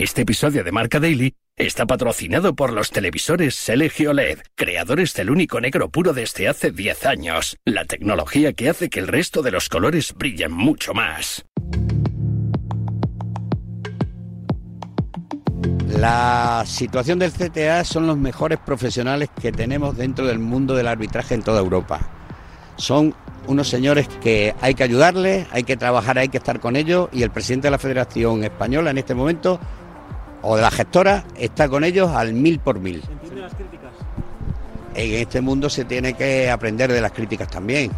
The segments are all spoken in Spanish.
Este episodio de Marca Daily está patrocinado por los televisores Selegio LED, creadores del único negro puro desde hace 10 años, la tecnología que hace que el resto de los colores brillen mucho más. La situación del CTA son los mejores profesionales que tenemos dentro del mundo del arbitraje en toda Europa. Son unos señores que hay que ayudarles, hay que trabajar, hay que estar con ellos y el presidente de la Federación Española en este momento o de la gestora está con ellos al mil por mil. las críticas? En este mundo se tiene que aprender de las críticas también.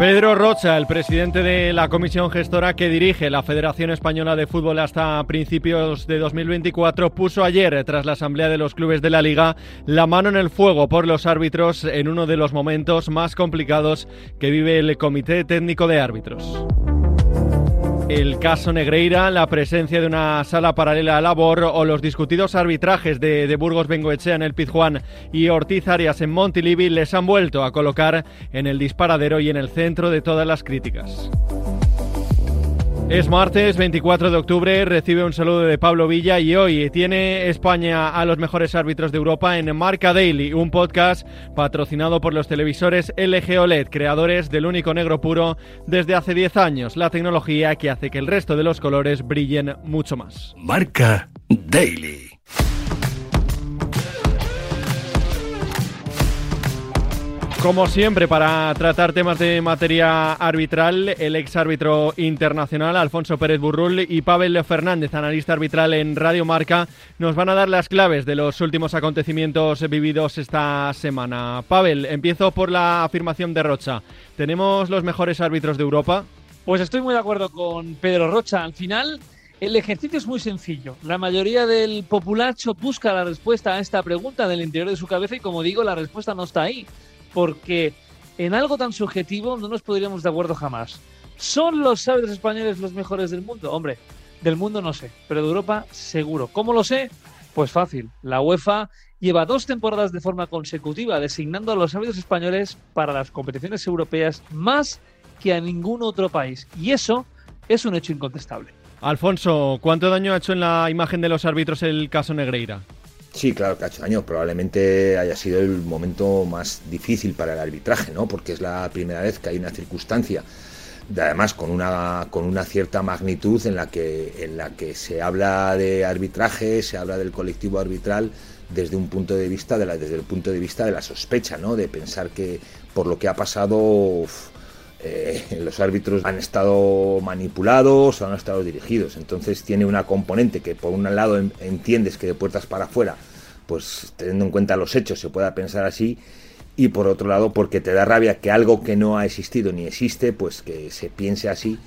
Pedro Rocha, el presidente de la comisión gestora que dirige la Federación Española de Fútbol hasta principios de 2024, puso ayer, tras la asamblea de los clubes de la liga, la mano en el fuego por los árbitros en uno de los momentos más complicados que vive el Comité Técnico de Árbitros. El caso Negreira, la presencia de una sala paralela a Labor o los discutidos arbitrajes de, Burgos Bengoechea en el Pizjuán y Ortiz Arias en Montilivi les han vuelto a colocar en el disparadero y en el centro de todas las críticas. Es martes 24 de octubre, recibe un saludo de Pablo Villa y hoy tiene España a los mejores árbitros de Europa en Marca Daily, un podcast patrocinado por los televisores LG OLED, creadores del único negro puro desde hace 10 años, la tecnología que hace que el resto de los colores brillen mucho más. Marca Daily. Como siempre, para tratar temas de materia arbitral, el ex árbitro internacional Alfonso Pérez Burrul y Pavel Fernández, analista arbitral en Radio Marca, nos van a dar las claves de los últimos acontecimientos vividos esta semana. Pavel, empiezo por la afirmación de Rocha. ¿Tenemos los mejores árbitros de Europa? Pues estoy muy de acuerdo con Pedro Rocha. Al final, el ejercicio es muy sencillo. La mayoría del populacho busca la respuesta a esta pregunta del interior de su cabeza y, como digo, la respuesta no está ahí porque en algo tan subjetivo no nos podríamos de acuerdo jamás. ¿Son los árbitros españoles los mejores del mundo? Hombre, del mundo no sé, pero de Europa seguro. ¿Cómo lo sé? Pues fácil. La UEFA lleva dos temporadas de forma consecutiva designando a los árbitros españoles para las competiciones europeas más que a ningún otro país. Y eso es un hecho incontestable. Alfonso, ¿cuánto daño ha hecho en la imagen de los árbitros el caso Negreira? Sí, claro daño. Probablemente haya sido el momento más difícil para el arbitraje, ¿no? Porque es la primera vez que hay una circunstancia, además con una, con una cierta magnitud en la, que, en la que se habla de arbitraje, se habla del colectivo arbitral desde un punto de vista de la, desde el punto de vista de la sospecha, ¿no? De pensar que por lo que ha pasado eh, los árbitros han estado manipulados han estado dirigidos. Entonces tiene una componente que por un lado entiendes que de puertas para afuera, pues teniendo en cuenta los hechos se pueda pensar así, y por otro lado porque te da rabia que algo que no ha existido ni existe, pues que se piense así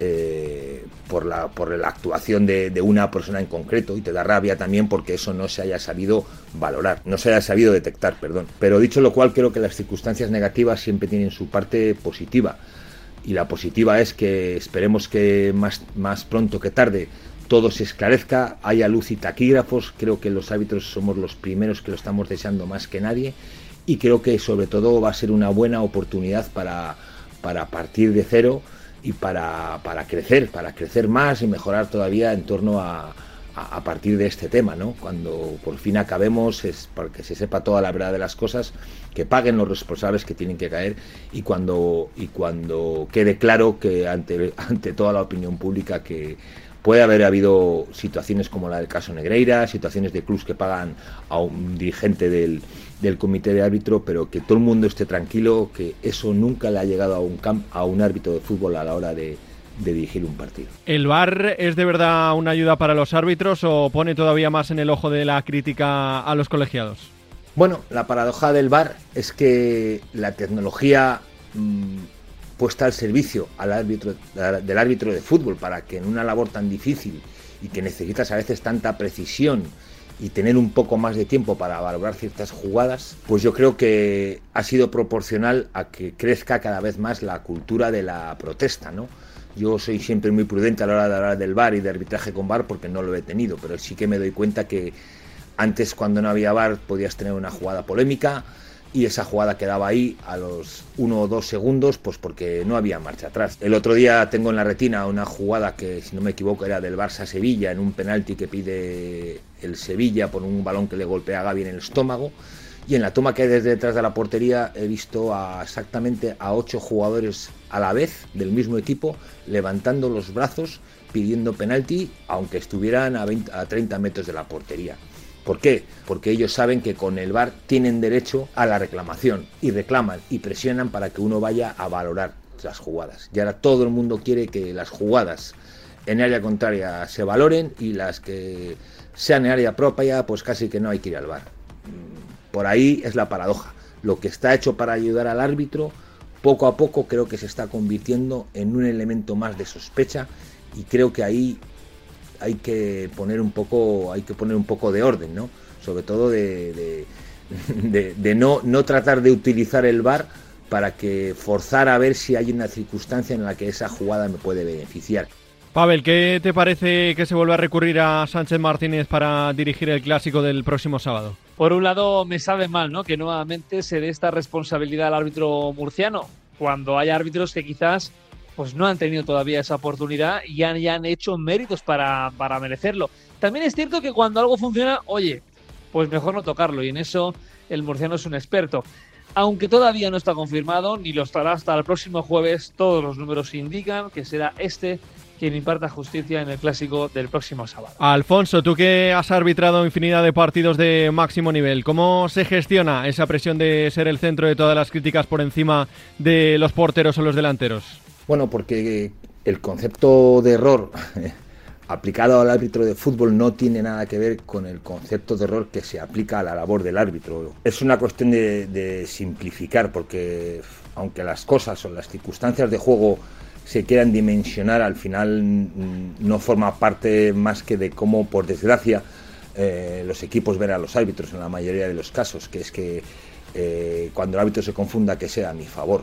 eh, por, la, por la actuación de, una persona en concreto y te da rabia también porque eso no se haya sabido valorar, no se haya sabido detectar, perdón. Pero dicho lo cual, creo que las circunstancias negativas siempre tienen su parte positiva y la positiva es que esperemos que más, más pronto que tarde todo se esclarezca, haya luz y taquígrafos, creo que los árbitros somos los primeros que lo estamos deseando más que nadie y creo que sobre todo va a ser una buena oportunidad para, para partir de cero y para, para, crecer, para crecer más y mejorar todavía en torno a, a, partir de este tema, ¿no? Cuando por fin acabemos, es para que se sepa toda la verdad de las cosas, que paguen los responsables que tienen que caer y cuando, y cuando quede claro que ante, ante toda la opinión pública que puede haber habido situaciones como la del caso Negreira, situaciones de clubs que pagan a un dirigente del, del comité de árbitro, pero que todo el mundo esté tranquilo, que eso nunca le ha llegado a un, camp, a un árbitro de fútbol a la hora de, dirigir un partido. ¿El VAR es de verdad una ayuda para los árbitros o pone todavía más en el ojo de la crítica a los colegiados? Bueno, la paradoja del VAR es que la tecnología mm, puesta al servicio al árbitro, del árbitro de fútbol para que en una labor tan difícil y que necesitas a veces tanta precisión y tener un poco más de tiempo para valorar ciertas jugadas, pues yo creo que ha sido proporcional a que crezca cada vez más la cultura de la protesta, ¿no? Yo soy siempre muy prudente a la hora de hablar del bar y de arbitraje con bar porque no lo he tenido, pero sí que me doy cuenta que antes cuando no había bar podías tener una jugada polémica, y esa jugada quedaba ahí a los uno o dos segundos, pues porque no había marcha atrás. El otro día tengo en la retina una jugada que, si no me equivoco, era del Barça Sevilla, en un penalti que pide el Sevilla por un balón que le golpea a Gaby en el estómago. Y en la toma que hay desde detrás de la portería he visto a exactamente a ocho jugadores a la vez del mismo equipo levantando los brazos pidiendo penalti, aunque estuvieran a, a 30 metros de la portería. ¿Por qué? Porque ellos saben que con el VAR tienen derecho a la reclamación y reclaman y presionan para que uno vaya a valorar las jugadas. Y ahora todo el mundo quiere que las jugadas en área contraria se valoren y las que sean en área propia, pues casi que no hay que ir al VAR. Por ahí es la paradoja. Lo que está hecho para ayudar al árbitro, poco a poco creo que se está convirtiendo en un elemento más de sospecha y creo que ahí hay que poner un poco, hay que poner un poco de orden, ¿no? Sobre todo de, de, no, no tratar de utilizar el VAR para que forzar a ver si hay una circunstancia en la que esa jugada me puede beneficiar. Pavel, ¿qué te parece que se vuelva a recurrir a Sánchez Martínez para dirigir el clásico del próximo sábado? Por un lado, me sabe mal, ¿no? Que nuevamente se dé esta responsabilidad al árbitro murciano, cuando hay árbitros que quizás pues no han tenido todavía esa oportunidad y han, ya han hecho méritos para, para merecerlo. También es cierto que cuando algo funciona, oye, pues mejor no tocarlo y en eso el murciano es un experto. Aunque todavía no está confirmado, ni lo estará hasta el próximo jueves, todos los números indican que será este quien imparta justicia en el clásico del próximo sábado. Alfonso, tú que has arbitrado infinidad de partidos de máximo nivel, ¿cómo se gestiona esa presión de ser el centro de todas las críticas por encima de los porteros o los delanteros? Bueno, porque el concepto de error aplicado al árbitro de fútbol no tiene nada que ver con el concepto de error que se aplica a la labor del árbitro. Es una cuestión de, simplificar, porque aunque las cosas o las circunstancias de juego se quieran dimensionar, al final no forma parte más que de cómo, por desgracia, eh, los equipos ven a los árbitros en la mayoría de los casos, que es que eh, cuando el árbitro se confunda, que sea a mi favor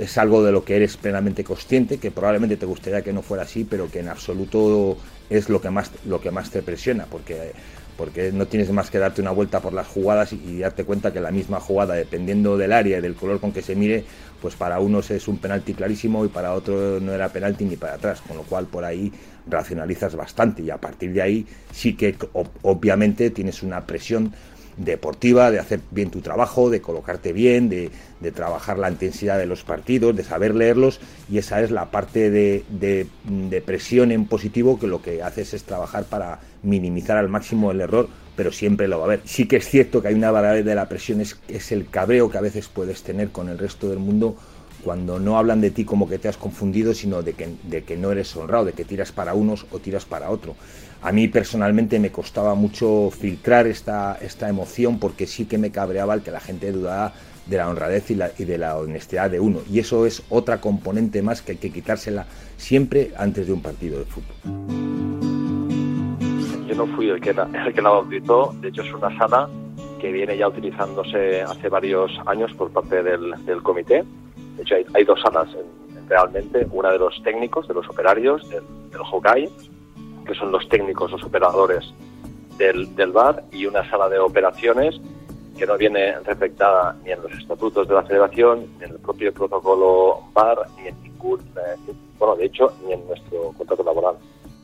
es algo de lo que eres plenamente consciente, que probablemente te gustaría que no fuera así, pero que en absoluto es lo que más, lo que más te presiona, porque, porque no tienes más que darte una vuelta por las jugadas y, darte cuenta que la misma jugada, dependiendo del área y del color con que se mire, pues para unos es un penalti clarísimo y para otros no era penalti ni para atrás, con lo cual por ahí racionalizas bastante y a partir de ahí sí que obviamente tienes una presión deportiva, de hacer bien tu trabajo, de colocarte bien, de, trabajar la intensidad de los partidos, de saber leerlos y esa es la parte de, de, presión en positivo que lo que haces es trabajar para minimizar al máximo el error, pero siempre lo va a haber. Sí que es cierto que hay una variable de la presión, es, es el cabreo que a veces puedes tener con el resto del mundo cuando no hablan de ti como que te has confundido, sino de que, no eres honrado, de que tiras para unos o tiras para otro. A mí personalmente me costaba mucho filtrar esta, esta emoción porque sí que me cabreaba el que la gente dudara de la honradez y, la, de la honestidad de uno. Y eso es otra componente más que hay que quitársela siempre antes de un partido de fútbol. Yo no fui el que, el que la bautizó, de hecho es una sala que viene ya utilizándose hace varios años por parte del comité de hecho, hay, dos salas realmente, una de los técnicos, de los operarios del, del Hokai, que son los técnicos, los operadores del, del bar, y una sala de operaciones que no viene reflectada ni en los estatutos de la federación, ni en el propio protocolo bar, ni en ningún, eh, bueno, de hecho, ni en nuestro contrato laboral.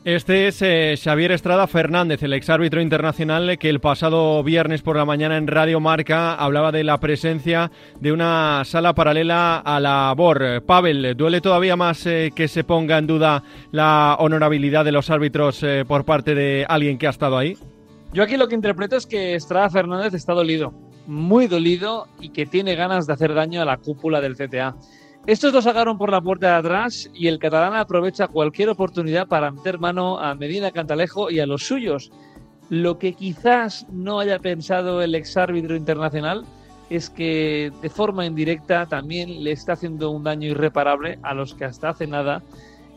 Este es eh, Xavier Estrada Fernández, el exárbitro internacional que el pasado viernes por la mañana en Radio Marca hablaba de la presencia de una sala paralela a la BOR. Pavel, ¿duele todavía más eh, que se ponga en duda la honorabilidad de los árbitros eh, por parte de alguien que ha estado ahí? Yo aquí lo que interpreto es que Estrada Fernández está dolido, muy dolido y que tiene ganas de hacer daño a la cúpula del CTA. Estos lo sacaron por la puerta de atrás y el catalán aprovecha cualquier oportunidad para meter mano a Medina Cantalejo y a los suyos. Lo que quizás no haya pensado el exárbitro internacional es que de forma indirecta también le está haciendo un daño irreparable a los que hasta hace nada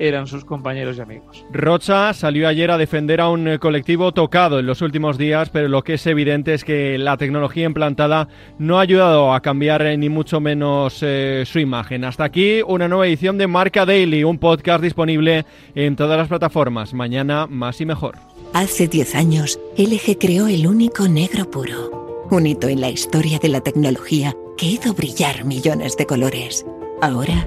eran sus compañeros y amigos. Rocha salió ayer a defender a un eh, colectivo tocado en los últimos días, pero lo que es evidente es que la tecnología implantada no ha ayudado a cambiar eh, ni mucho menos eh, su imagen. Hasta aquí una nueva edición de Marca Daily, un podcast disponible en todas las plataformas. Mañana más y mejor. Hace 10 años, LG creó el único negro puro, un hito en la historia de la tecnología que hizo brillar millones de colores. Ahora,